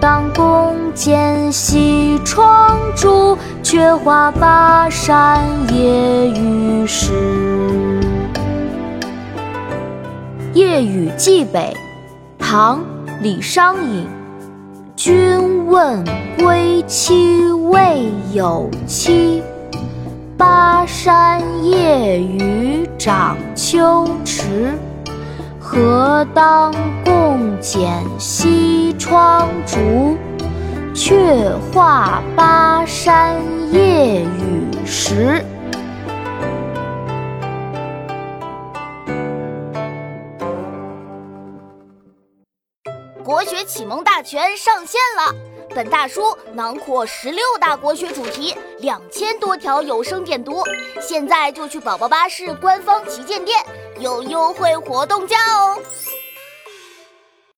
当共剪西窗烛，却话巴山夜雨时。《夜雨寄北》唐·李商隐。君问归期未有期，巴山夜雨涨秋池。何当共剪西窗烛，却话巴山夜雨时。国学启蒙大全上线了，本大书囊括十六大国学主题，两千多条有声点读。现在就去宝宝巴士官方旗舰店，有优惠活动价哦！